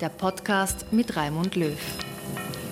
der Podcast mit Raimund Löw.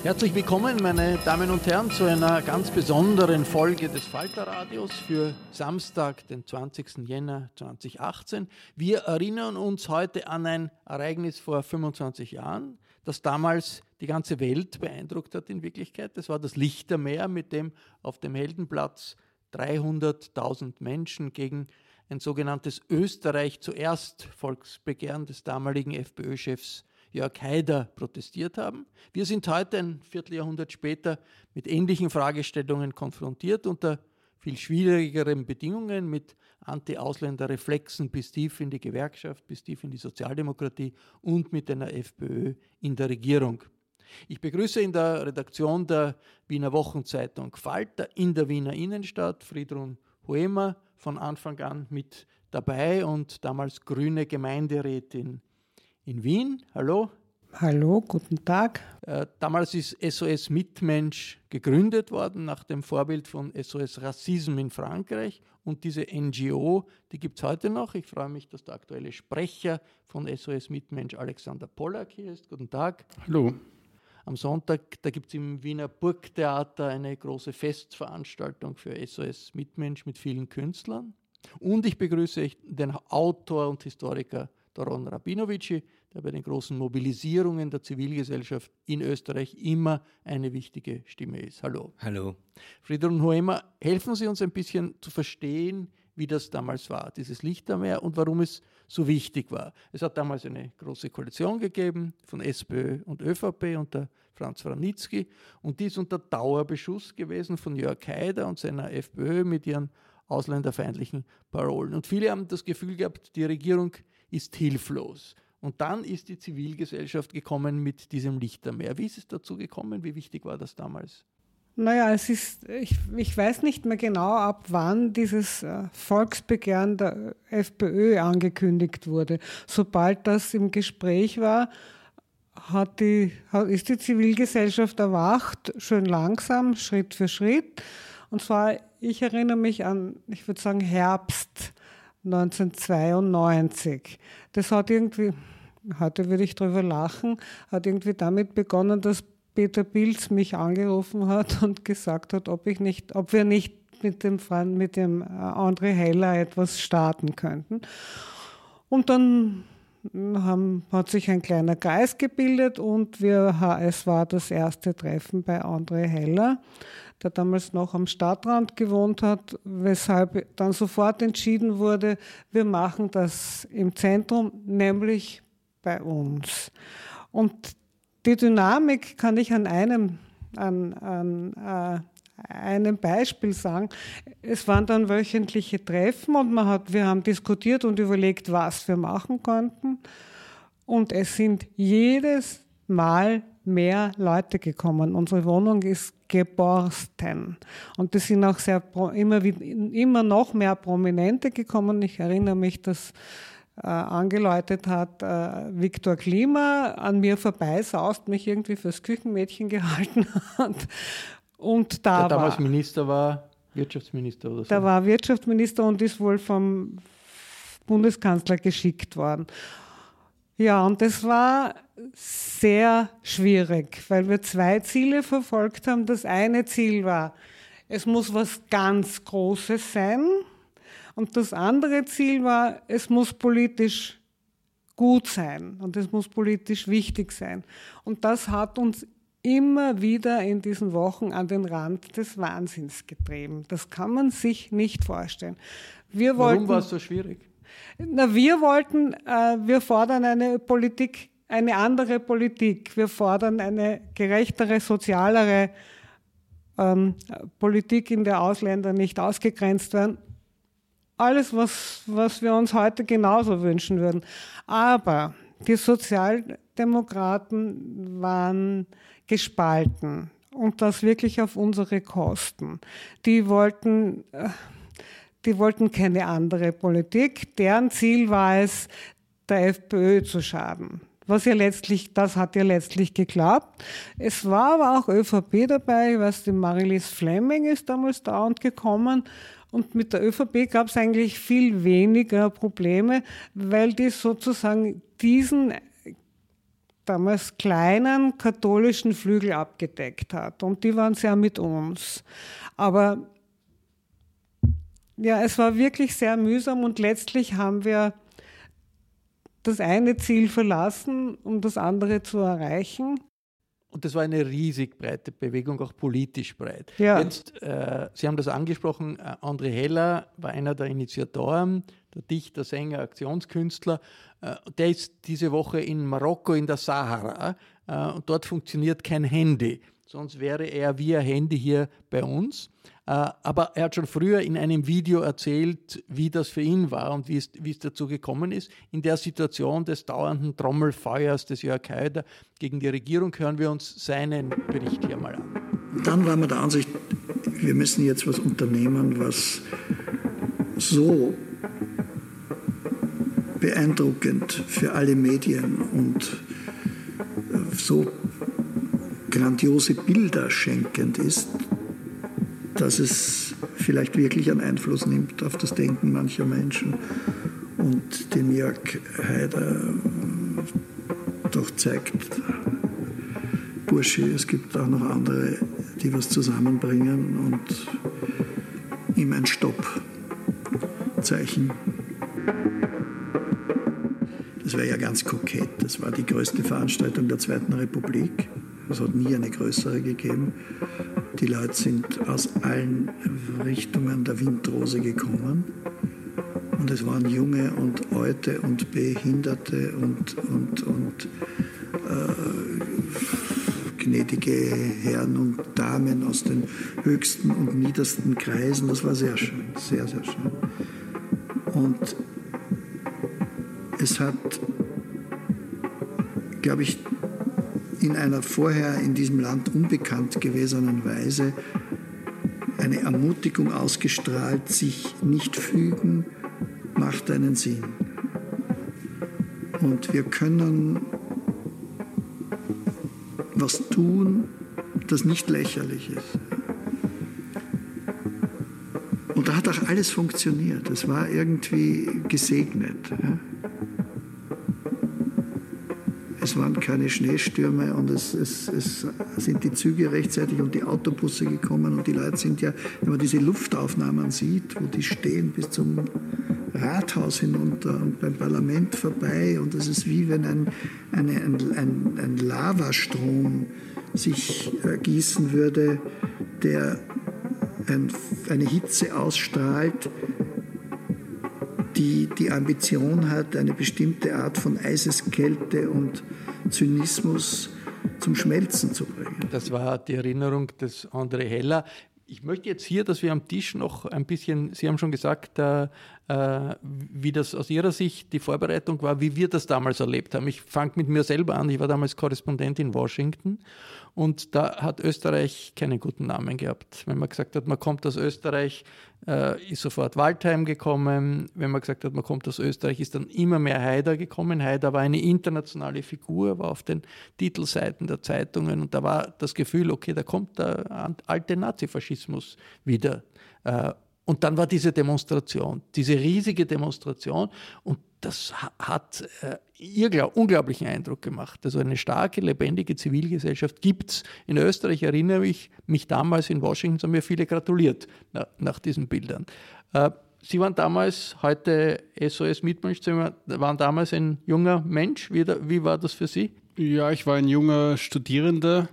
Herzlich willkommen, meine Damen und Herren, zu einer ganz besonderen Folge des Falterradios für Samstag, den 20. Jänner 2018. Wir erinnern uns heute an ein Ereignis vor 25 Jahren, das damals die ganze Welt beeindruckt hat in Wirklichkeit. Das war das Lichtermeer, mit dem auf dem Heldenplatz 300.000 Menschen gegen ein sogenanntes Österreich zuerst Volksbegehren des damaligen FPÖ-Chefs Jörg Haider protestiert haben. Wir sind heute, ein Vierteljahrhundert später, mit ähnlichen Fragestellungen konfrontiert, unter viel schwierigeren Bedingungen, mit Anti-Ausländer-Reflexen bis tief in die Gewerkschaft, bis tief in die Sozialdemokratie und mit einer FPÖ in der Regierung. Ich begrüße in der Redaktion der Wiener Wochenzeitung Falter in der Wiener Innenstadt Friedrun Huemer von Anfang an mit dabei und damals grüne Gemeinderätin in Wien. Hallo. Hallo, guten Tag. Äh, damals ist SOS Mitmensch gegründet worden nach dem Vorbild von SOS Rassisme in Frankreich. Und diese NGO, die gibt es heute noch. Ich freue mich, dass der aktuelle Sprecher von SOS Mitmensch Alexander Pollack hier ist. Guten Tag. Hallo. Am Sonntag, da gibt es im Wiener Burgtheater eine große Festveranstaltung für SOS Mitmensch mit vielen Künstlern. Und ich begrüße den Autor und Historiker Doron Rabinovici, der bei den großen Mobilisierungen der Zivilgesellschaft in Österreich immer eine wichtige Stimme ist. Hallo. Hallo. Friedrich Hoemer, helfen Sie uns ein bisschen zu verstehen, wie das damals war, dieses Lichtermeer und warum es so wichtig war. Es hat damals eine große Koalition gegeben von SPÖ und ÖVP unter Franz Wranitzky und die ist unter Dauerbeschuss gewesen von Jörg Haider und seiner FPÖ mit ihren ausländerfeindlichen Parolen. Und viele haben das Gefühl gehabt, die Regierung ist hilflos. Und dann ist die Zivilgesellschaft gekommen mit diesem Lichtermeer. Wie ist es dazu gekommen? Wie wichtig war das damals? Naja, es ist, ich, ich weiß nicht mehr genau, ab wann dieses äh, Volksbegehren der FPÖ angekündigt wurde. Sobald das im Gespräch war, hat die, ist die Zivilgesellschaft erwacht, schön langsam, Schritt für Schritt. Und zwar, ich erinnere mich an, ich würde sagen, Herbst 1992. Das hat irgendwie, heute würde ich drüber lachen, hat irgendwie damit begonnen, dass Peter Pilz mich angerufen hat und gesagt hat, ob ich nicht, ob wir nicht mit dem, mit dem äh, André Heller etwas starten könnten. Und dann haben, hat sich ein kleiner Kreis gebildet und wir, es war das erste Treffen bei André Heller der damals noch am Stadtrand gewohnt hat, weshalb dann sofort entschieden wurde, wir machen das im Zentrum, nämlich bei uns. Und die Dynamik kann ich an einem, an, an äh, einem Beispiel sagen. Es waren dann wöchentliche Treffen und man hat, wir haben diskutiert und überlegt, was wir machen konnten. Und es sind jedes Mal mehr Leute gekommen. Unsere Wohnung ist geborsten. Und es sind auch sehr, immer, immer noch mehr Prominente gekommen. Ich erinnere mich, dass äh, angeläutet hat, äh, Viktor Klima an mir vorbei saust, mich irgendwie fürs Küchenmädchen gehalten hat. Und da Der damals war, Minister war Wirtschaftsminister oder so. Da war Wirtschaftsminister und ist wohl vom Bundeskanzler geschickt worden. Ja, und das war sehr schwierig, weil wir zwei Ziele verfolgt haben. Das eine Ziel war, es muss was ganz Großes sein. Und das andere Ziel war, es muss politisch gut sein und es muss politisch wichtig sein. Und das hat uns immer wieder in diesen Wochen an den Rand des Wahnsinns getrieben. Das kann man sich nicht vorstellen. Wir Warum war es so schwierig? Na, wir wollten, äh, wir fordern eine Politik, eine andere Politik. Wir fordern eine gerechtere, sozialere ähm, Politik, in der Ausländer nicht ausgegrenzt werden. Alles, was, was wir uns heute genauso wünschen würden. Aber die Sozialdemokraten waren gespalten und das wirklich auf unsere Kosten. Die wollten, äh, die wollten keine andere Politik. Deren Ziel war es, der FPÖ zu schaden. Was ja letztlich, das hat ja letztlich geklappt. Es war aber auch ÖVP dabei. Ich weiß, die Marilise Fleming ist damals da und gekommen. Und mit der ÖVP gab es eigentlich viel weniger Probleme, weil die sozusagen diesen damals kleinen katholischen Flügel abgedeckt hat. Und die waren sehr mit uns. Aber ja, es war wirklich sehr mühsam und letztlich haben wir das eine Ziel verlassen, um das andere zu erreichen. Und das war eine riesig breite Bewegung, auch politisch breit. Ja. Jetzt, äh, Sie haben das angesprochen, äh, André Heller war einer der Initiatoren, der Dichter, Sänger, Aktionskünstler. Äh, der ist diese Woche in Marokko in der Sahara äh, und dort funktioniert kein Handy. Sonst wäre er via Handy hier bei uns. Äh, aber er hat schon früher in einem Video erzählt, wie das für ihn war und wie es, wie es dazu gekommen ist. In der Situation des dauernden Trommelfeuers des Jörg Haider gegen die Regierung hören wir uns seinen Bericht hier mal an. Dann waren wir der Ansicht, wir müssen jetzt was unternehmen, was so beeindruckend für alle Medien und so grandiose Bilder schenkend ist, dass es vielleicht wirklich einen Einfluss nimmt auf das Denken mancher Menschen und dem Jörg Haider doch zeigt, Bursche, es gibt auch noch andere, die was zusammenbringen und ihm ein Stoppzeichen. Das wäre ja ganz kokett. Das war die größte Veranstaltung der Zweiten Republik. Es hat nie eine größere gegeben. Die Leute sind aus allen Richtungen der Windrose gekommen. Und es waren junge und alte und Behinderte und, und, und äh, gnädige Herren und Damen aus den höchsten und niedersten Kreisen. Das war sehr schön, sehr, sehr schön. Und es hat, glaube ich, in einer vorher in diesem Land unbekannt gewesenen Weise eine Ermutigung ausgestrahlt, sich nicht fügen, macht einen Sinn. Und wir können was tun, das nicht lächerlich ist. Und da hat auch alles funktioniert. Es war irgendwie gesegnet. Ja? es waren keine Schneestürme und es, es, es, sind die Züge rechtzeitig und die Autobusse gekommen und die Leute sind ja, wenn man diese Luftaufnahmen sieht, wo die stehen bis zum Rathaus hinunter und beim Parlament vorbei und es ist wie wenn ein, eine, ein, ein, ein Lavastrom sich äh, gießen würde, der ein, eine Hitze ausstrahlt, die die Ambition hat, eine bestimmte Art von Eiseskälte und Zynismus zum Schmelzen zu bringen. Das war die Erinnerung des André Heller. Ich möchte jetzt hier, dass wir am Tisch noch ein bisschen, Sie haben schon gesagt, äh, wie das aus Ihrer Sicht die Vorbereitung war, wie wir das damals erlebt haben. Ich fange mit mir selber an. Ich war damals Korrespondent in Washington und da hat Österreich keinen guten Namen gehabt. Wenn man gesagt hat, man kommt aus Österreich, äh, ist sofort Waldheim gekommen. Wenn man gesagt hat, man kommt aus Österreich, ist dann immer mehr Haider gekommen. Haider war eine internationale Figur, war auf den Titelseiten der Zeitungen und da war das Gefühl, okay, da kommt der alte Nazifaschismus wieder. Und dann war diese Demonstration, diese riesige Demonstration und das hat äh, unglaublichen Eindruck gemacht. Also eine starke, lebendige Zivilgesellschaft gibt es. In Österreich erinnere ich mich damals in Washington, haben mir viele gratuliert na, nach diesen Bildern. Äh, Sie waren damals, heute SOS Mitmenschzimmer, waren damals ein junger Mensch. Wie, wie war das für Sie? Ja, ich war ein junger Studierender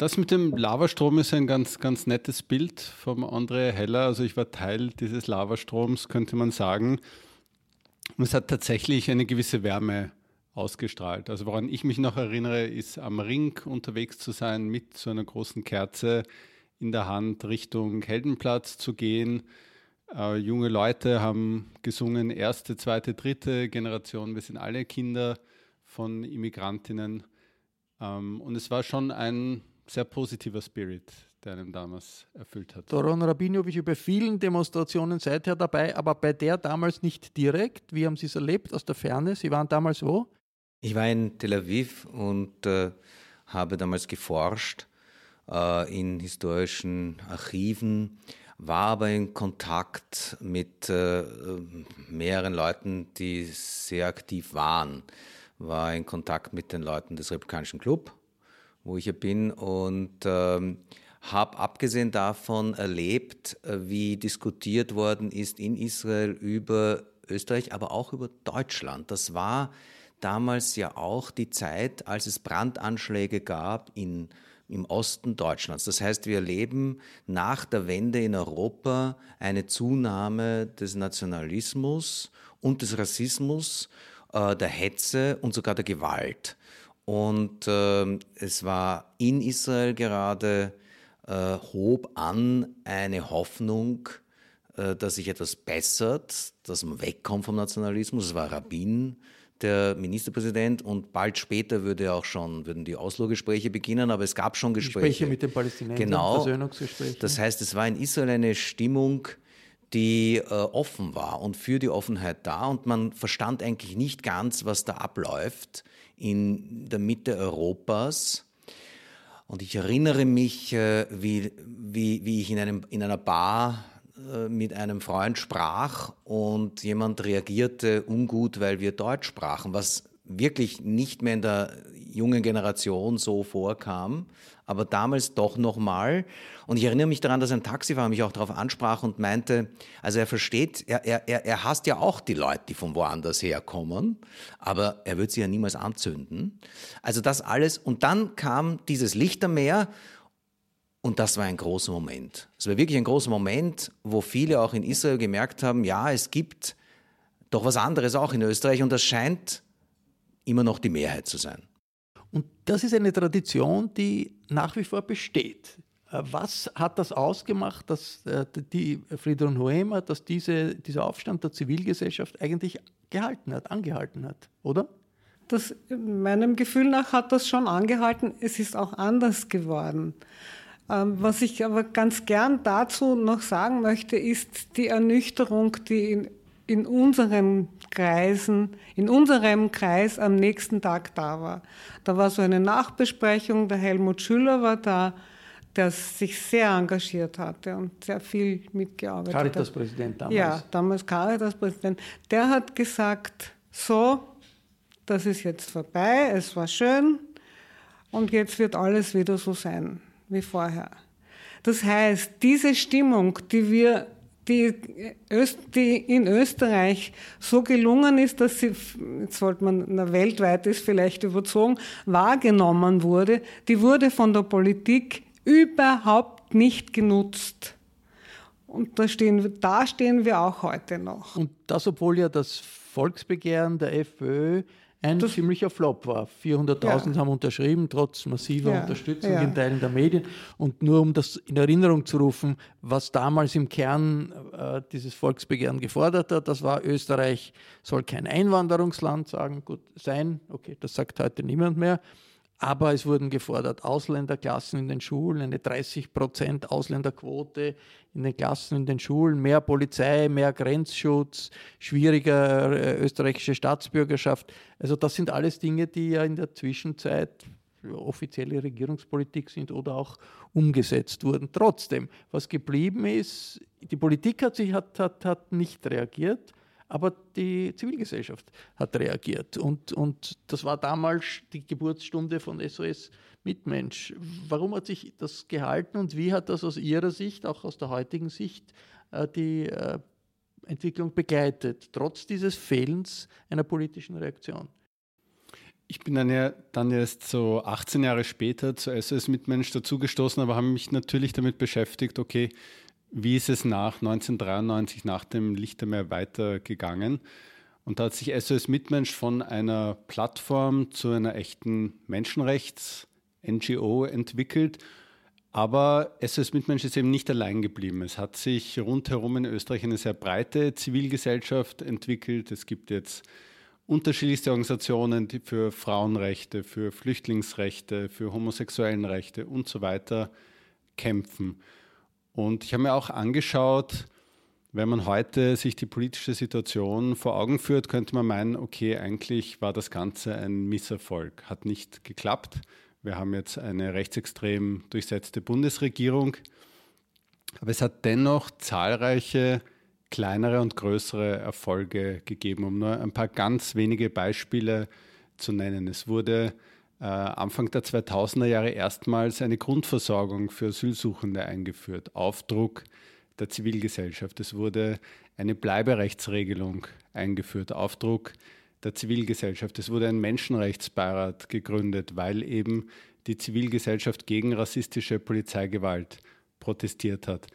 das mit dem Lavastrom ist ein ganz, ganz nettes Bild vom André Heller. Also ich war Teil dieses Lavastroms, könnte man sagen. Und es hat tatsächlich eine gewisse Wärme ausgestrahlt. Also woran ich mich noch erinnere, ist am Ring unterwegs zu sein mit so einer großen Kerze in der Hand Richtung Heldenplatz zu gehen. Äh, junge Leute haben gesungen, erste, zweite, dritte Generation. Wir sind alle Kinder von Immigrantinnen. Ähm, und es war schon ein sehr positiver Spirit, der einem damals erfüllt hat. Doron Rabinovic bei vielen Demonstrationen seither dabei, aber bei der damals nicht direkt. Wie haben Sie es erlebt aus der Ferne? Sie waren damals wo? Ich war in Tel Aviv und äh, habe damals geforscht äh, in historischen Archiven, war aber in Kontakt mit äh, mehreren Leuten, die sehr aktiv waren. War in Kontakt mit den Leuten des Republikanischen Club, wo ich hier bin und ähm, habe abgesehen davon erlebt, äh, wie diskutiert worden ist in Israel über Österreich, aber auch über Deutschland. Das war damals ja auch die Zeit, als es Brandanschläge gab in, im Osten Deutschlands. Das heißt, wir erleben nach der Wende in Europa eine Zunahme des Nationalismus und des Rassismus, äh, der Hetze und sogar der Gewalt. Und äh, es war in Israel gerade, äh, hob an eine Hoffnung, äh, dass sich etwas bessert, dass man wegkommt vom Nationalismus. Es war Rabin, der Ministerpräsident, und bald später würde auch schon, würden die Oslo-Gespräche beginnen, aber es gab schon Gespräche. Gespräche mit den Palästinensern, genau. Versöhnungsgespräche. Das heißt, es war in Israel eine Stimmung, die äh, offen war und für die Offenheit da und man verstand eigentlich nicht ganz, was da abläuft in der Mitte Europas. Und ich erinnere mich, äh, wie, wie, wie ich in, einem, in einer Bar äh, mit einem Freund sprach und jemand reagierte ungut, weil wir Deutsch sprachen, was wirklich nicht mehr in der jungen Generation so vorkam, aber damals doch nochmal. Und ich erinnere mich daran, dass ein Taxifahrer mich auch darauf ansprach und meinte, also er versteht, er, er, er hasst ja auch die Leute, die von woanders herkommen, aber er wird sie ja niemals anzünden. Also das alles. Und dann kam dieses Lichtermeer und das war ein großer Moment. Es war wirklich ein großer Moment, wo viele auch in Israel gemerkt haben, ja, es gibt doch was anderes auch in Österreich und das scheint immer noch die Mehrheit zu sein. Das ist eine Tradition, die nach wie vor besteht. Äh, was hat das ausgemacht, dass äh, die Friedrich Hoemer, dass diese, dieser Aufstand der Zivilgesellschaft eigentlich gehalten hat, angehalten hat, oder? Das, meinem Gefühl nach hat das schon angehalten. Es ist auch anders geworden. Ähm, was ich aber ganz gern dazu noch sagen möchte, ist die Ernüchterung, die in in unseren Kreisen, in unserem Kreis am nächsten Tag da war. Da war so eine Nachbesprechung, der Helmut Schüller war da, der sich sehr engagiert hatte und sehr viel mitgearbeitet hat. Caritas-Präsident damals. Ja, damals Caritas-Präsident. Der hat gesagt, so, das ist jetzt vorbei, es war schön und jetzt wird alles wieder so sein wie vorher. Das heißt, diese Stimmung, die wir die, die in Österreich so gelungen ist, dass sie, jetzt wollte man, na, weltweit ist vielleicht überzogen, wahrgenommen wurde, die wurde von der Politik überhaupt nicht genutzt. Und da stehen, da stehen wir auch heute noch. Und das, obwohl ja das Volksbegehren der FPÖ ein das ziemlicher Flop war. 400.000 ja. haben unterschrieben, trotz massiver ja. Unterstützung ja. in Teilen der Medien. Und nur um das in Erinnerung zu rufen, was damals im Kern äh, dieses Volksbegehren gefordert hat, das war, Österreich soll kein Einwanderungsland sagen, gut sein, okay, das sagt heute niemand mehr. Aber es wurden gefordert Ausländerklassen in den Schulen, eine 30 Prozent Ausländerquote in den Klassen in den Schulen, mehr Polizei, mehr Grenzschutz, schwieriger äh, österreichische Staatsbürgerschaft. Also das sind alles Dinge, die ja in der Zwischenzeit offizielle Regierungspolitik sind oder auch umgesetzt wurden. Trotzdem, was geblieben ist, die Politik hat, sich, hat, hat, hat nicht reagiert aber die Zivilgesellschaft hat reagiert. Und, und das war damals die Geburtsstunde von SOS Mitmensch. Warum hat sich das gehalten und wie hat das aus Ihrer Sicht, auch aus der heutigen Sicht, äh, die äh, Entwicklung begleitet, trotz dieses Fehlens einer politischen Reaktion? Ich bin dann ja dann erst so 18 Jahre später zu SOS Mitmensch dazugestoßen, aber habe mich natürlich damit beschäftigt, okay, wie ist es nach 1993, nach dem Lichtermeer weitergegangen? Und da hat sich SOS Mitmensch von einer Plattform zu einer echten Menschenrechts-NGO entwickelt. Aber SOS Mitmensch ist eben nicht allein geblieben. Es hat sich rundherum in Österreich eine sehr breite Zivilgesellschaft entwickelt. Es gibt jetzt unterschiedlichste Organisationen, die für Frauenrechte, für Flüchtlingsrechte, für Homosexuellenrechte und so weiter kämpfen. Und ich habe mir auch angeschaut, wenn man heute sich die politische Situation vor Augen führt, könnte man meinen, okay, eigentlich war das Ganze ein Misserfolg, hat nicht geklappt. Wir haben jetzt eine rechtsextrem durchsetzte Bundesregierung, aber es hat dennoch zahlreiche kleinere und größere Erfolge gegeben, um nur ein paar ganz wenige Beispiele zu nennen. Es wurde Anfang der 2000er Jahre erstmals eine Grundversorgung für Asylsuchende eingeführt, Aufdruck der Zivilgesellschaft. Es wurde eine Bleiberechtsregelung eingeführt, Aufdruck der Zivilgesellschaft. Es wurde ein Menschenrechtsbeirat gegründet, weil eben die Zivilgesellschaft gegen rassistische Polizeigewalt protestiert hat.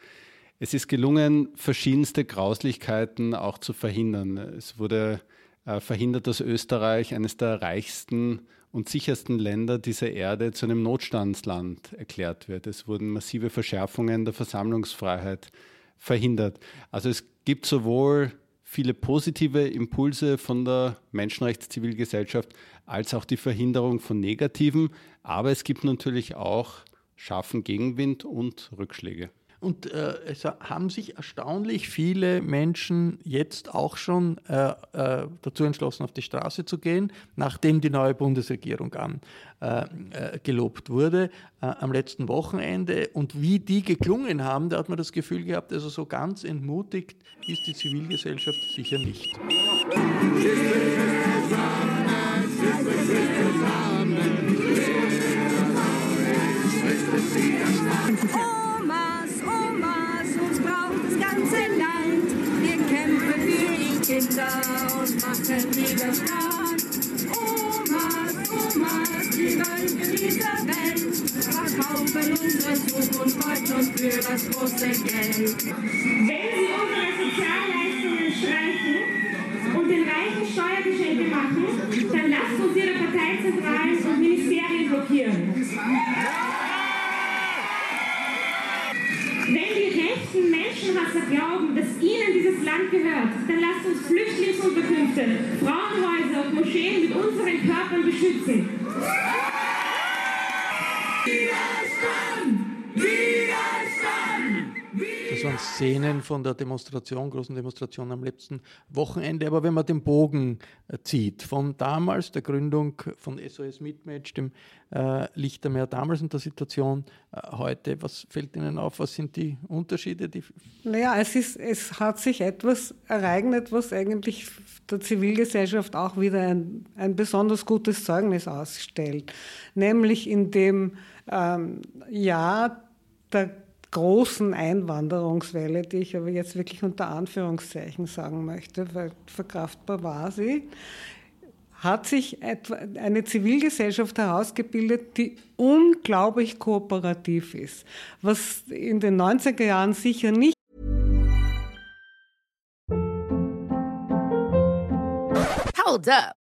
Es ist gelungen, verschiedenste Grauslichkeiten auch zu verhindern. Es wurde äh, verhindert, dass Österreich eines der reichsten und sichersten Länder dieser Erde zu einem Notstandsland erklärt wird. Es wurden massive Verschärfungen der Versammlungsfreiheit verhindert. Also es gibt sowohl viele positive Impulse von der Menschenrechtszivilgesellschaft als auch die Verhinderung von negativen, aber es gibt natürlich auch scharfen Gegenwind und Rückschläge. Und äh, es haben sich erstaunlich viele Menschen jetzt auch schon äh, äh, dazu entschlossen, auf die Straße zu gehen, nachdem die neue Bundesregierung angelobt äh, äh, wurde äh, am letzten Wochenende. Und wie die geklungen haben, da hat man das Gefühl gehabt, also so ganz entmutigt ist die Zivilgesellschaft sicher nicht. Oh! Kinder und machen Widerstand. Omas, Omas, die Wölfe dieser Welt verkaufen unsere Zukunft heute und für das große Geld. Wenn Sie unsere Sozialleistungen streichen und den Reichen Steuergeschenke machen, dann lasst uns Ihre Parteizentralen und Ministerien blockieren. Wenn die rechten Menschenhasser glauben, Land gehört, dann lasst uns Flüchtlingsunterkünfte, Frauenhäuser und Moscheen mit unseren Körpern beschützen. Widerstand! Szenen von der Demonstration, großen Demonstration am letzten Wochenende. Aber wenn man den Bogen äh, zieht, von damals, der Gründung von SOS Mitmatch, dem äh, Lichtermeer damals und der Situation äh, heute, was fällt Ihnen auf? Was sind die Unterschiede? Die naja, es, ist, es hat sich etwas ereignet, was eigentlich der Zivilgesellschaft auch wieder ein, ein besonders gutes Zeugnis ausstellt. Nämlich in dem ähm, Jahr der großen Einwanderungswelle, die ich aber jetzt wirklich unter Anführungszeichen sagen möchte, weil verkraftbar war sie, hat sich eine Zivilgesellschaft herausgebildet, die unglaublich kooperativ ist, was in den 90er Jahren sicher nicht. Hold up.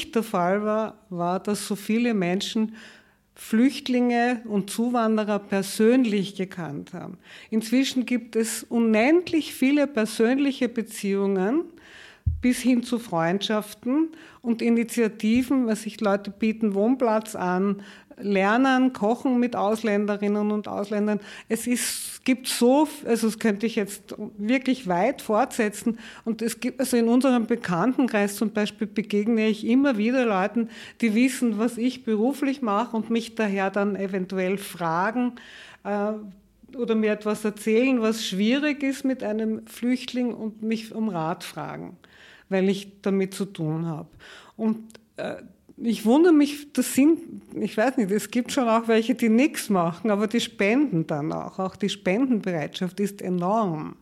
nicht der Fall war, war, dass so viele Menschen Flüchtlinge und Zuwanderer persönlich gekannt haben. Inzwischen gibt es unendlich viele persönliche Beziehungen bis hin zu Freundschaften und Initiativen, was sich Leute bieten Wohnplatz an, lernen, kochen mit Ausländerinnen und Ausländern. Es ist, gibt so, also das könnte ich jetzt wirklich weit fortsetzen. Und es gibt, also in unserem Bekanntenkreis zum Beispiel begegne ich immer wieder Leuten, die wissen, was ich beruflich mache und mich daher dann eventuell fragen, äh, oder mir etwas erzählen, was schwierig ist mit einem Flüchtling und mich um Rat fragen, weil ich damit zu tun habe. Und äh, ich wundere mich, das sind, ich weiß nicht, es gibt schon auch welche, die nichts machen, aber die spenden dann auch. Auch die Spendenbereitschaft ist enorm.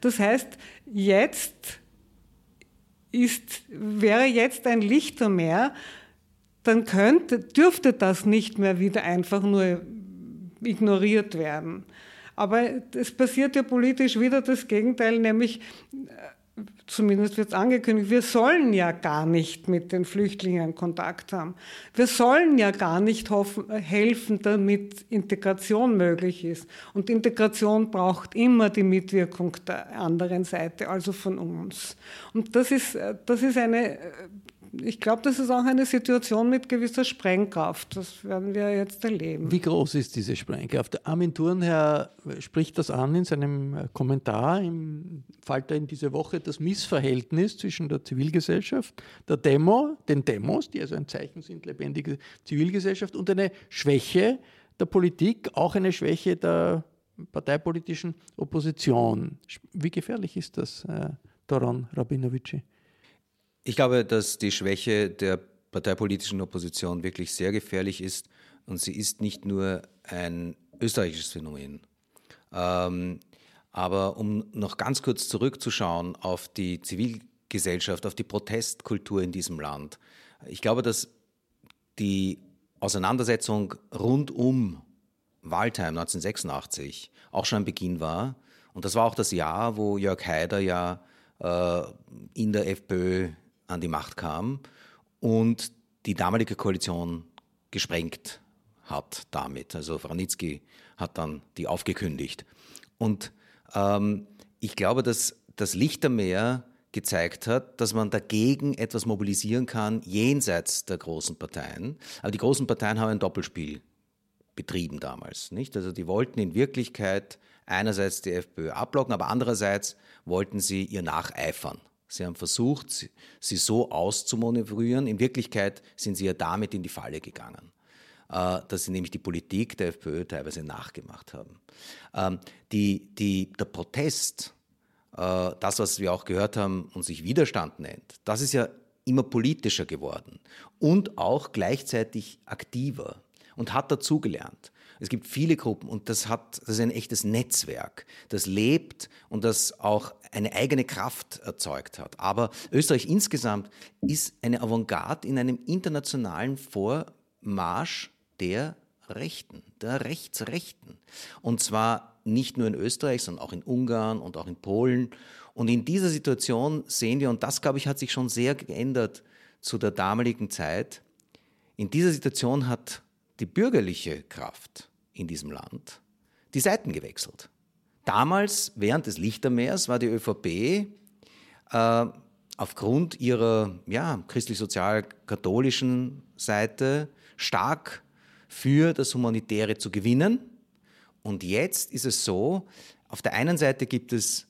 Das heißt, jetzt ist, wäre jetzt ein Lichtermeer, dann könnte, dürfte das nicht mehr wieder einfach nur ignoriert werden. Aber es passiert ja politisch wieder das Gegenteil, nämlich zumindest wird es angekündigt, wir sollen ja gar nicht mit den Flüchtlingen Kontakt haben. Wir sollen ja gar nicht hoffen, helfen, damit Integration möglich ist. Und Integration braucht immer die Mitwirkung der anderen Seite, also von uns. Und das ist, das ist eine ich glaube, das ist auch eine Situation mit gewisser Sprengkraft. Das werden wir jetzt erleben. Wie groß ist diese Sprengkraft? Armin Thurnherr spricht das an in seinem Kommentar im Falter in diese Woche, das Missverhältnis zwischen der Zivilgesellschaft, der Demo, den Demos, die also ein Zeichen sind, lebendige Zivilgesellschaft, und eine Schwäche der Politik, auch eine Schwäche der parteipolitischen Opposition. Wie gefährlich ist das, äh, Doron Rabinovici? Ich glaube, dass die Schwäche der parteipolitischen Opposition wirklich sehr gefährlich ist und sie ist nicht nur ein österreichisches Phänomen. Ähm, aber um noch ganz kurz zurückzuschauen auf die Zivilgesellschaft, auf die Protestkultur in diesem Land. Ich glaube, dass die Auseinandersetzung rund um Waldheim 1986 auch schon ein Beginn war. Und das war auch das Jahr, wo Jörg Haider ja äh, in der FPÖ an die Macht kam und die damalige Koalition gesprengt hat damit. Also Franitzky hat dann die aufgekündigt. Und ähm, ich glaube, dass das Lichtermeer gezeigt hat, dass man dagegen etwas mobilisieren kann, jenseits der großen Parteien. Aber die großen Parteien haben ein Doppelspiel betrieben damals. Nicht? Also die wollten in Wirklichkeit einerseits die FPÖ abblocken, aber andererseits wollten sie ihr nacheifern. Sie haben versucht, sie so auszumanövrieren. In Wirklichkeit sind sie ja damit in die Falle gegangen, äh, dass sie nämlich die Politik der FPÖ teilweise nachgemacht haben. Ähm, die, die, der Protest, äh, das, was wir auch gehört haben und sich Widerstand nennt, das ist ja immer politischer geworden und auch gleichzeitig aktiver und hat dazugelernt. Es gibt viele Gruppen und das, hat, das ist ein echtes Netzwerk, das lebt und das auch eine eigene Kraft erzeugt hat. Aber Österreich insgesamt ist eine Avantgarde in einem internationalen Vormarsch der Rechten, der Rechtsrechten. Und zwar nicht nur in Österreich, sondern auch in Ungarn und auch in Polen. Und in dieser Situation sehen wir, und das, glaube ich, hat sich schon sehr geändert zu der damaligen Zeit, in dieser Situation hat die bürgerliche Kraft in diesem Land die Seiten gewechselt. Damals, während des Lichtermeers, war die ÖVP äh, aufgrund ihrer ja, christlich-sozial-katholischen Seite stark für das Humanitäre zu gewinnen. Und jetzt ist es so, auf der einen Seite gibt es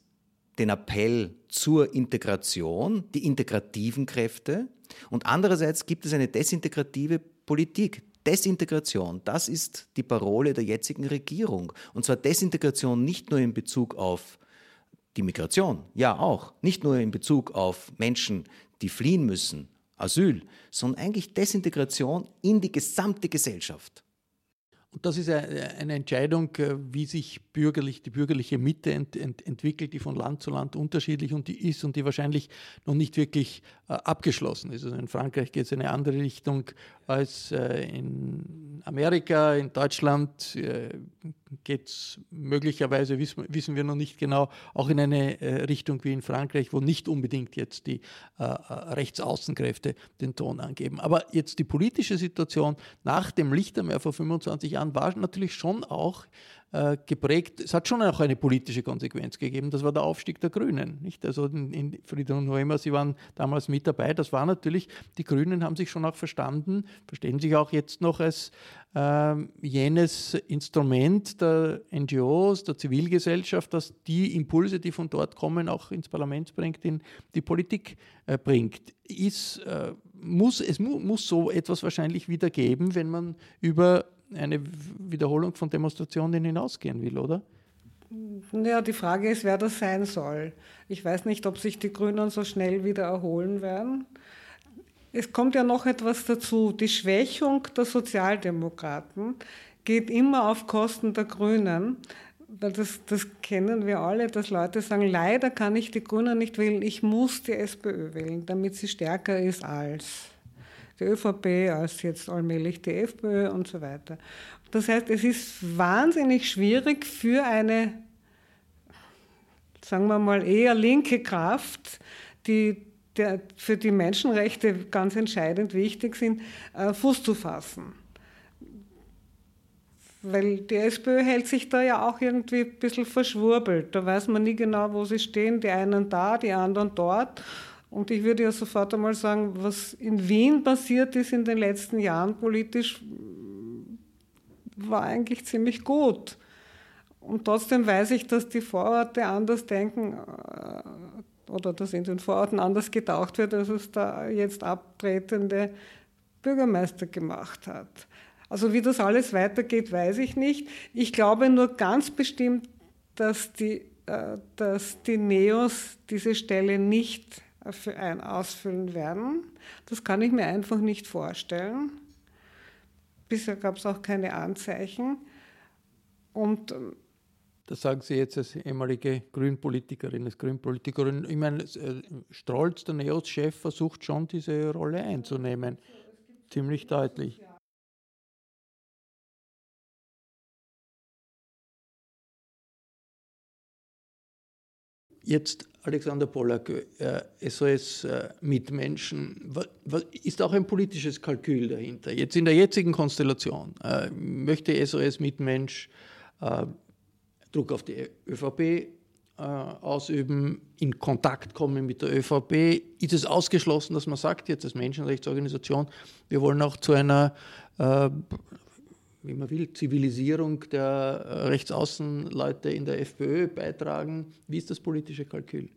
den Appell zur Integration, die integrativen Kräfte, und andererseits gibt es eine desintegrative Politik, Desintegration, das ist die Parole der jetzigen Regierung. Und zwar Desintegration nicht nur in Bezug auf die Migration, ja auch, nicht nur in Bezug auf Menschen, die fliehen müssen Asyl, sondern eigentlich Desintegration in die gesamte Gesellschaft. Und das ist eine Entscheidung, äh, wie sich bürgerlich, die bürgerliche Mitte ent, ent, entwickelt, die von Land zu Land unterschiedlich und die ist und die wahrscheinlich noch nicht wirklich äh, abgeschlossen ist. Also in Frankreich geht es in eine andere Richtung als äh, in Amerika, in Deutschland äh, geht es möglicherweise, wissen, wissen, wir noch nicht genau, auch in eine äh, Richtung wie in Frankreich, wo nicht unbedingt jetzt die äh, Rechtsaußenkräfte den Ton angeben. Aber jetzt die politische Situation nach dem Lichtermeer vor 25 Jahren Jahren war natürlich schon auch äh, geprägt, es hat schon auch eine politische Konsequenz gegeben, das war der Aufstieg der Grünen. Nicht? Also in, in Friedrich und Noemer, Sie waren damals mit dabei, das war natürlich, die Grünen haben sich schon auch verstanden, verstehen sich auch jetzt noch als äh, jenes Instrument der NGOs, der Zivilgesellschaft, das die Impulse, die von dort kommen, auch ins Parlament bringt, in die Politik äh, bringt. Ist, äh, muss, es mu muss so etwas wahrscheinlich wieder geben, wenn man über eine Wiederholung von Demonstrationen hinausgehen will, oder? Ja, die Frage ist, wer das sein soll. Ich weiß nicht, ob sich die Grünen so schnell wieder erholen werden. Es kommt ja noch etwas dazu. Die Schwächung der Sozialdemokraten geht immer auf Kosten der Grünen. Das, das kennen wir alle, dass Leute sagen, leider kann ich die Grünen nicht wählen, ich muss die SPÖ wählen, damit sie stärker ist als die ÖVP, als jetzt allmählich die FPÖ und so weiter. Das heißt, es ist wahnsinnig schwierig für eine, sagen wir mal, eher linke Kraft, die der, für die Menschenrechte ganz entscheidend wichtig sind, äh, Fuß zu fassen. Weil die SPÖ hält sich da ja auch irgendwie ein bisschen verschwurbelt. Da weiß man nie genau, wo sie stehen. Die einen da, die anderen dort. Und ich würde ja sofort einmal sagen, was in Wien passiert ist in den letzten Jahren politisch, war eigentlich ziemlich gut. Und trotzdem weiß ich, dass die Vororte anders denken äh, oder dass in den Vororten anders getaucht wird, als es da jetzt abtretende Bürgermeister gemacht hat. Also wie das alles weitergeht, weiß ich nicht. Ich glaube nur ganz bestimmt, dass die, äh, dass die Neos diese Stelle nicht ausfüllen werden. Das kann ich mir einfach nicht vorstellen. Bisher gab es auch keine Anzeichen. Und ähm, das sagen Sie jetzt als ehemalige Grünpolitikerin, als Grünpolitikerin. Ich meine, äh, Strolz, der NEOS-Chef, versucht schon, diese Rolle einzunehmen. Ziemlich deutlich. Jetzt Alexander Pollack, äh, SOS äh, Mitmenschen, ist auch ein politisches Kalkül dahinter. Jetzt in der jetzigen Konstellation äh, möchte SOS Mitmensch Druck auf die ÖVP ausüben, in Kontakt kommen mit der ÖVP. Ist es ausgeschlossen, dass man sagt, jetzt als Menschenrechtsorganisation, wir wollen auch zu einer wie man will, Zivilisierung der Rechtsaußenleute in der FPÖ beitragen? Wie ist das politische Kalkül?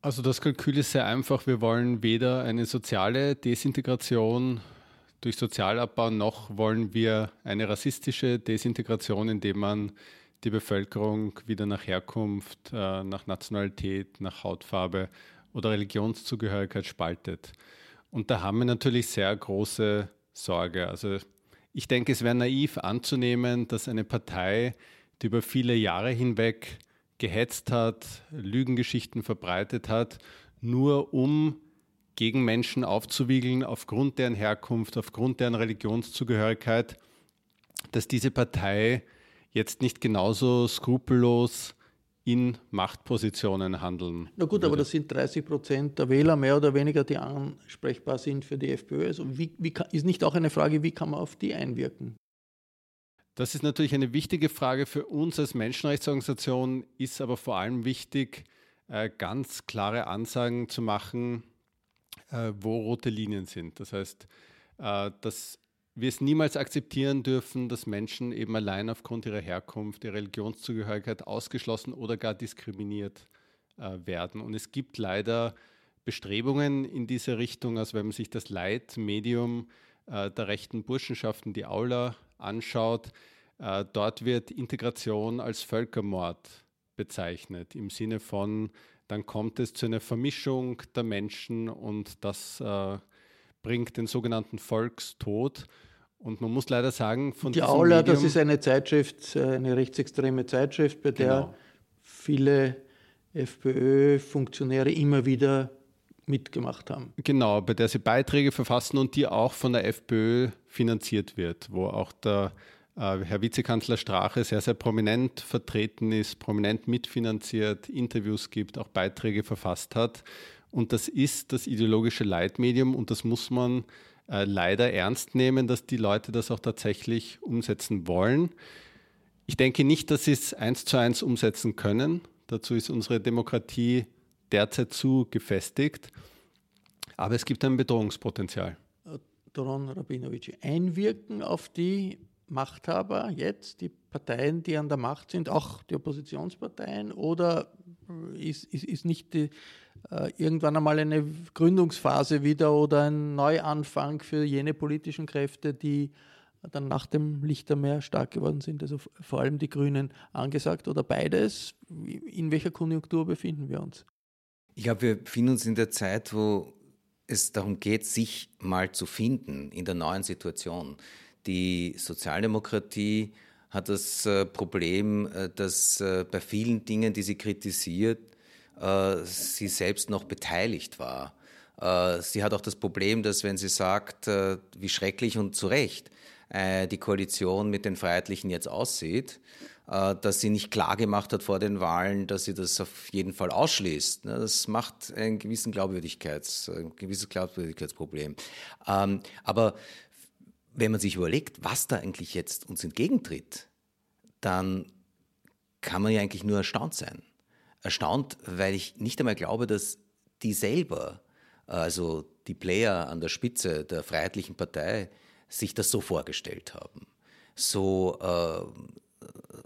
Also das Kalkül ist sehr einfach. Wir wollen weder eine soziale Desintegration durch Sozialabbau noch wollen wir eine rassistische Desintegration, indem man die Bevölkerung wieder nach Herkunft, äh, nach Nationalität, nach Hautfarbe oder Religionszugehörigkeit spaltet. Und da haben wir natürlich sehr große Sorge. Also ich denke, es wäre naiv anzunehmen, dass eine Partei, die über viele Jahre hinweg gehetzt hat, Lügengeschichten verbreitet hat, nur um gegen Menschen aufzuwiegeln aufgrund deren Herkunft, aufgrund deren Religionszugehörigkeit, dass diese Partei jetzt nicht genauso skrupellos in Machtpositionen handeln. Na gut, würde. aber das sind 30 Prozent der Wähler mehr oder weniger, die ansprechbar sind für die FPÖ. Also wie, wie kann, ist nicht auch eine Frage, wie kann man auf die einwirken? Das ist natürlich eine wichtige Frage für uns als Menschenrechtsorganisation, ist aber vor allem wichtig, äh, ganz klare Ansagen zu machen, äh, wo rote Linien sind. Das heißt, äh, dass wir es niemals akzeptieren dürfen, dass Menschen eben allein aufgrund ihrer Herkunft, ihrer Religionszugehörigkeit ausgeschlossen oder gar diskriminiert äh, werden. Und es gibt leider Bestrebungen in diese Richtung, also wenn man sich das Leitmedium äh, der rechten Burschenschaften, die Aula, anschaut, äh, dort wird Integration als Völkermord bezeichnet, im Sinne von, dann kommt es zu einer Vermischung der Menschen und das äh, bringt den sogenannten Volkstod. Und man muss leider sagen, von Die Aula, Medium, das ist eine Zeitschrift, äh, eine rechtsextreme Zeitschrift, bei der Genau. viele FPÖ-Funktionäre immer wieder mitgemacht haben. Genau, bei der sie Beiträge verfassen und die auch von der FPÖ finanziert wird, wo auch der äh, Herr Vizekanzler Strache sehr, sehr prominent vertreten ist, prominent mitfinanziert, Interviews gibt, auch Beiträge verfasst hat. Und das ist das ideologische Leitmedium und das muss man äh, leider ernst nehmen, dass die Leute das auch tatsächlich umsetzen wollen. Ich denke nicht, dass sie es eins zu eins umsetzen können. Dazu ist unsere Demokratie derzeit zu gefestigt. Aber es gibt ein Bedrohungspotenzial. Doron Rabinovic, einwirken auf die Machthaber jetzt, die Parteien, die an der Macht sind, auch die Oppositionsparteien, oder ist, ist, ist nicht die, äh, irgendwann einmal eine Gründungsphase wieder oder ein Neuanfang für jene politischen Kräfte, die dann nach dem Lichtermeer stark geworden sind, also vor allem die Grünen angesagt oder beides? In welcher Konjunktur befinden wir uns? Ich glaube, wir befinden uns in der Zeit, wo es darum geht, sich mal zu finden in der neuen Situation. Die Sozialdemokratie hat das äh, Problem, äh, dass äh, bei vielen Dingen, die sie kritisiert, sie selbst noch beteiligt war. Sie hat auch das Problem, dass wenn sie sagt, wie schrecklich und zu Recht die Koalition mit den Freiheitlichen jetzt aussieht, dass sie nicht klar gemacht hat vor den Wahlen, dass sie das auf jeden Fall ausschließt. Ne, Das macht einen gewissen Glaubwürdigkeits, ein gewisses Glaubwürdigkeitsproblem. Ähm, Aber wenn man sich überlegt, was da eigentlich jetzt uns entgegentritt, dann kann man ja eigentlich nur erstaunt sein. Erstaunt, weil ich nicht einmal glaube, dass die selber, also die Player an der Spitze der Freiheitlichen Partei, sich das so vorgestellt haben. So, äh,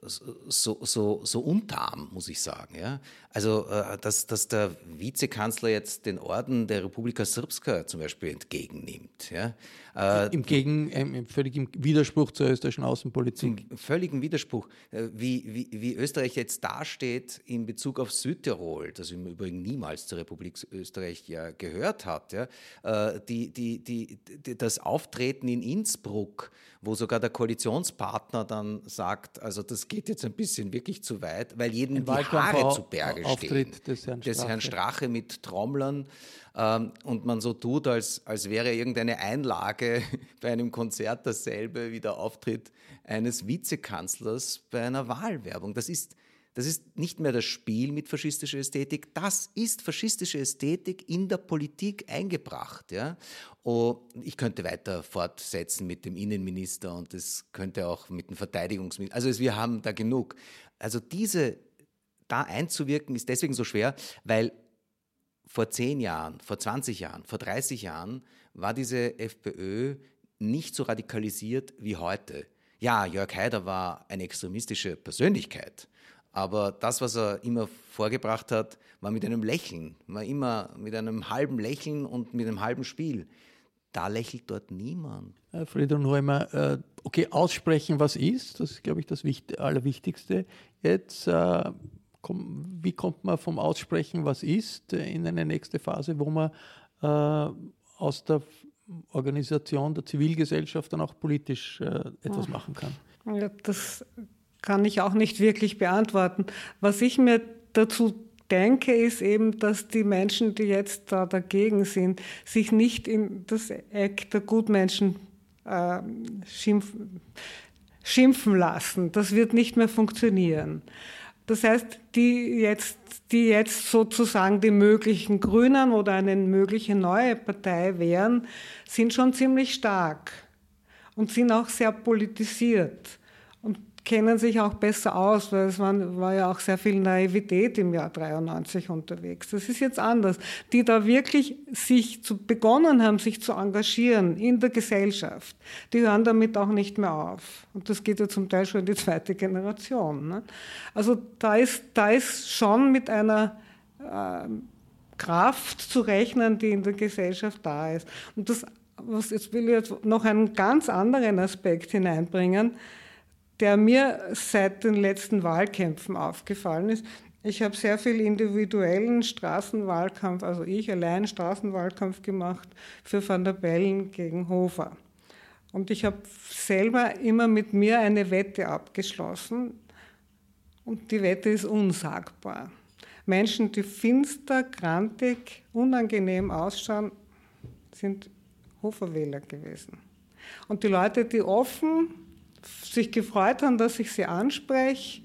so, so, so untarm, muss ich sagen. Ja? Also, äh, dass, dass der Vizekanzler jetzt den Orden der Republika Srpska zum Beispiel entgegennimmt. Ja? Äh, Im Gegen, im völligen Widerspruch zur österreichischen Außenpolitik. Zum völligen Widerspruch, äh, wie, wie, wie Österreich jetzt dasteht in Bezug auf Südtirol, das im Übrigen niemals zur Republik Österreich ja gehört hat. Ja? Die, die, die, das Auftreten in Innsbruck, wo sogar der Koalitionspartner dann sagt, also das geht jetzt ein bisschen wirklich zu weit, weil jedem Ein die Haare Wahlkampf- zu Berge Auftritt stehen. des Herrn des Herrn Strache. Strache mit Trommlern ähm, und man so tut, als, als wäre irgendeine Einlage bei einem Konzert dasselbe wie der Auftritt eines Vizekanzlers bei einer Wahlwerbung. Das ist, das ist nicht mehr das Spiel mit faschistischer Ästhetik, das ist faschistische Ästhetik in der Politik eingebracht. Ja? Oh, ich könnte weiter fortsetzen mit dem Innenminister und es könnte auch mit dem Verteidigungsminister. Also wir haben da genug. Also diese da einzuwirken ist deswegen so schwer, weil vor 10 Jahren, vor 20 Jahren, vor 30 Jahren war diese FPÖ nicht so radikalisiert wie heute. Ja, Jörg Haider war eine extremistische Persönlichkeit, aber das, was er immer vorgebracht hat, war mit einem Lächeln, war immer mit einem halben Lächeln und mit einem halben Spiel. Da lächelt dort niemand. Friedrich Neumer, äh, okay, aussprechen, was ist, das ist, glaube ich, das Wicht Allerwichtigste. Jetzt, äh, wie kommt man vom Aussprechen, was ist, äh, in eine nächste Phase, wo man aus der Organisation der Zivilgesellschaft dann auch politisch etwas machen kann? Ja, das kann ich auch nicht wirklich beantworten. Was ich mir dazu denke, ist eben, dass die Menschen, die jetzt da dagegen sind, sich nicht in das Eck der Gutmenschen äh, schimpfen, schimpfen lassen. Das wird nicht mehr funktionieren. Das heißt, die jetzt, die jetzt sozusagen die möglichen Grünen oder eine mögliche neue Partei wären, sind schon ziemlich stark und sind auch sehr politisiert kennen sich auch besser aus, weil es war, war ja auch sehr viel Naivität im Jahr 93 unterwegs. Das ist jetzt anders. Die da wirklich sich zu, begonnen haben, sich zu engagieren in der Gesellschaft, die hören damit auch nicht mehr auf. Und das geht ja zum Teil schon in die zweite Generation. Ne? Also da ist, da ist schon mit einer äh, Kraft zu rechnen, die in der Gesellschaft da ist. Und das, was, jetzt will ich jetzt noch einen ganz anderen Aspekt hineinbringen, der mir seit den letzten Wahlkämpfen aufgefallen ist. Ich habe sehr viel individuellen Straßenwahlkampf, also ich allein Straßenwahlkampf gemacht für Van der Bellen gegen Hofer. Und ich habe selber immer mit mir eine Wette abgeschlossen. Und die Wette ist unsagbar. Menschen, die finster, grantig, unangenehm ausschauen, sind Hoferwähler gewesen. Und die Leute, die offen sich gefreut haben, dass ich sie anspreche,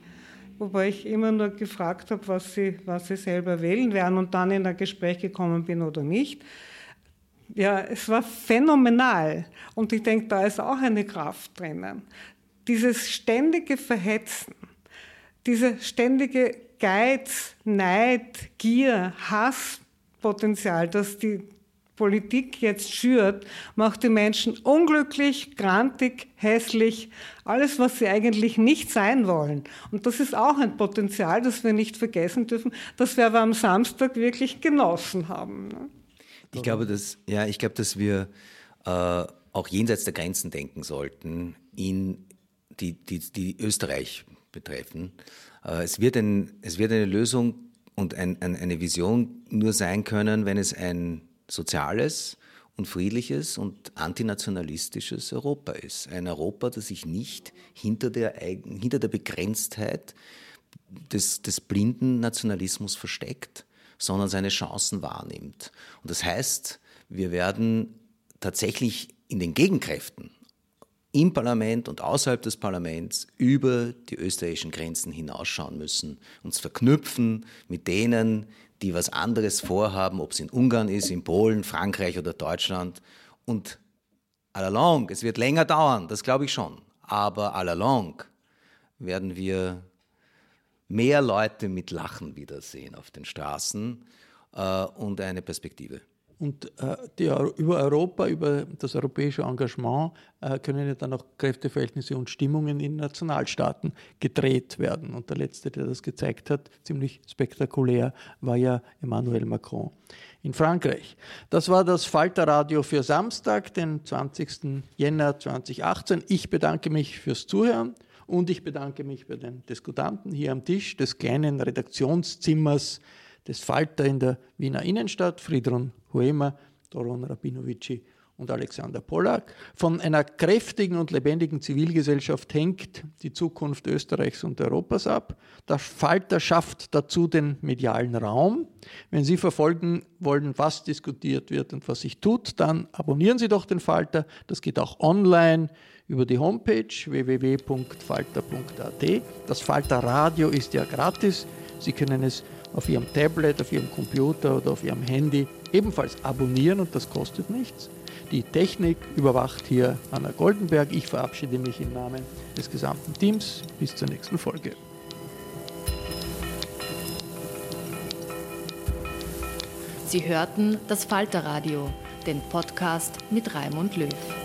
wobei ich immer nur gefragt habe, was sie, was sie selber wählen werden und dann in ein Gespräch gekommen bin oder nicht. Ja, es war phänomenal. Und ich denke, da ist auch eine Kraft drinnen. Dieses ständige Verhetzen, dieses ständige Geiz, Neid, Gier, Hasspotenzial, das die Politik jetzt schürt, macht die Menschen unglücklich, grantig, hässlich, alles, was sie eigentlich nicht sein wollen. Und das ist auch ein Potenzial, das wir nicht vergessen dürfen, das wir aber am Samstag wirklich genossen haben. Ne? Ich glaube, dass, ja, ich glaube, dass wir äh, auch jenseits der Grenzen denken sollten, in die, die, die Österreich betreffen. Äh, es, wird ein, es wird eine Lösung und ein, ein, eine Vision nur sein können, wenn es ein soziales und friedliches und antinationalistisches Europa ist. Ein Europa, das sich nicht hinter der, hinter der Begrenztheit des, des blinden Nationalismus versteckt, sondern seine Chancen wahrnimmt. Und das heißt, wir werden tatsächlich in den Gegenkräften im Parlament und außerhalb des Parlaments über die österreichischen Grenzen hinausschauen müssen, uns verknüpfen mit denen, die was anderes vorhaben, ob es in Ungarn ist, in Polen, Frankreich oder Deutschland. Und à la longue, es wird länger dauern, das glaube ich schon, aber à la longue werden wir mehr Leute mit Lachen wiedersehen auf den Straßen äh, und eine Perspektive. Und äh, die, über Europa, über das europäische Engagement äh, können ja dann auch Kräfteverhältnisse und Stimmungen in Nationalstaaten gedreht werden. Und der letzte, der das gezeigt hat, ziemlich spektakulär, war ja Emmanuel Macron in Frankreich. Das war das Falterradio für Samstag, den 20. Jänner 2018. Ich bedanke mich fürs Zuhören. Und ich bedanke mich bei den Diskutanten hier am Tisch des kleinen Redaktionszimmers des Falter in der Wiener Innenstadt, Friedrun Huema, Doron Rabinovici und Alexander Pollack. Von einer kräftigen und lebendigen Zivilgesellschaft hängt die Zukunft Österreichs und Europas ab. Der Falter schafft dazu den medialen Raum. Wenn Sie verfolgen wollen, was diskutiert wird und was sich tut, dann abonnieren Sie doch den Falter. Das geht auch online über die Homepage www.falter.at. Das Falter Radio ist ja gratis. Sie können es auf Ihrem Tablet, auf Ihrem Computer oder auf Ihrem Handy ebenfalls abonnieren und das kostet nichts. Die Technik überwacht hier Anna Goldenberg. Ich verabschiede mich im Namen des gesamten Teams. Bis zur nächsten Folge. Sie hörten das Falterradio, den Podcast mit Raimund Löw.